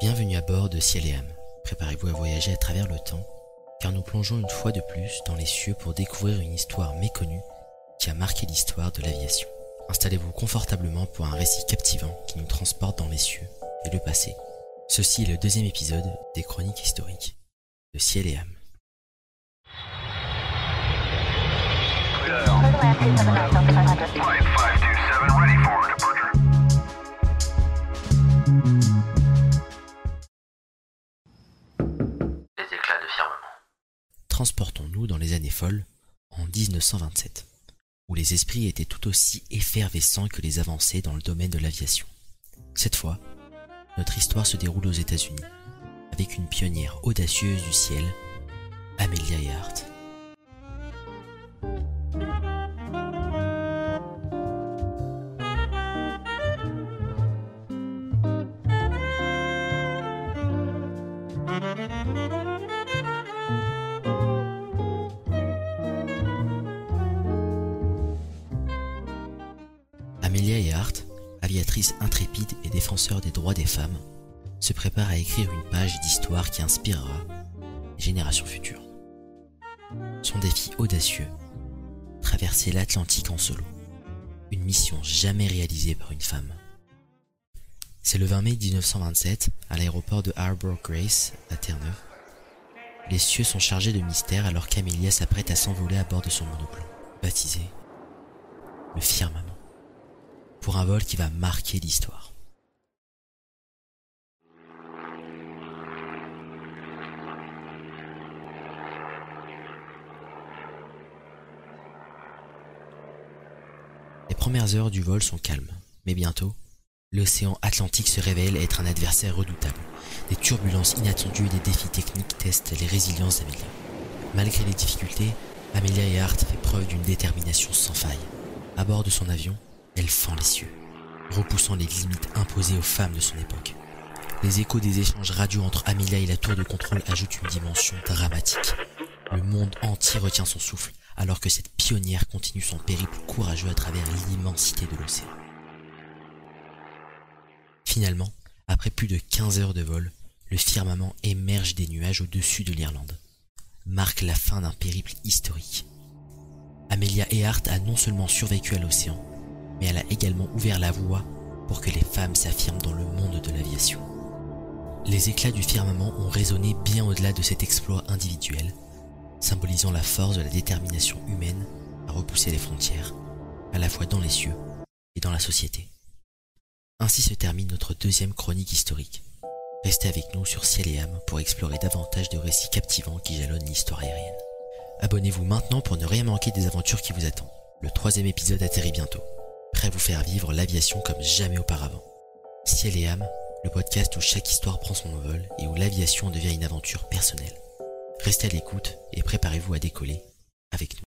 Bienvenue à bord de Ciel et âme. Préparez-vous à voyager à travers le temps, car nous plongeons une fois de plus dans les cieux pour découvrir une histoire méconnue qui a marqué l'histoire de l'aviation. Installez-vous confortablement pour un récit captivant qui nous transporte dans les cieux et le passé. Ceci est le deuxième épisode des chroniques historiques de Ciel et âme. Transportons-nous dans les années folles, en 1927, où les esprits étaient tout aussi effervescents que les avancées dans le domaine de l'aviation. Cette fois, notre histoire se déroule aux États-Unis, avec une pionnière audacieuse du ciel, Amelia Earhart. Amelia Earhart, aviatrice intrépide et défenseur des droits des femmes, se prépare à écrire une page d'histoire qui inspirera les générations futures. Son défi audacieux, traverser l'Atlantique en solo, une mission jamais réalisée par une femme. C'est le 20 mai 1927, à l'aéroport de Harbor Grace, à Terre-Neuve. Les cieux sont chargés de mystère alors qu'Amelia s'apprête à s'envoler à bord de son monoplan, baptisé le firmament pour un vol qui va marquer l'histoire. Les premières heures du vol sont calmes, mais bientôt, l'océan Atlantique se révèle être un adversaire redoutable. Des turbulences inattendues et des défis techniques testent les résiliences d'Amelia. Malgré les difficultés, Amelia Earhart fait preuve d'une détermination sans faille. À bord de son avion, elle fend les cieux, repoussant les limites imposées aux femmes de son époque. Les échos des échanges radio entre Amelia et la tour de contrôle ajoutent une dimension dramatique. Le monde entier retient son souffle, alors que cette pionnière continue son périple courageux à travers l'immensité de l'océan. Finalement, après plus de 15 heures de vol, le firmament émerge des nuages au-dessus de l'Irlande. Marque la fin d'un périple historique. Amelia Earhart a non seulement survécu à l'océan, mais elle a également ouvert la voie pour que les femmes s'affirment dans le monde de l'aviation. Les éclats du firmament ont résonné bien au-delà de cet exploit individuel, symbolisant la force de la détermination humaine à repousser les frontières, à la fois dans les cieux et dans la société. Ainsi se termine notre deuxième chronique historique. Restez avec nous sur Ciel et âme pour explorer davantage de récits captivants qui jalonnent l'histoire aérienne. Abonnez-vous maintenant pour ne rien manquer des aventures qui vous attendent. Le troisième épisode atterrit bientôt à vous faire vivre l'aviation comme jamais auparavant. Ciel et âme, le podcast où chaque histoire prend son envol et où l'aviation devient une aventure personnelle. Restez à l'écoute et préparez-vous à décoller avec nous.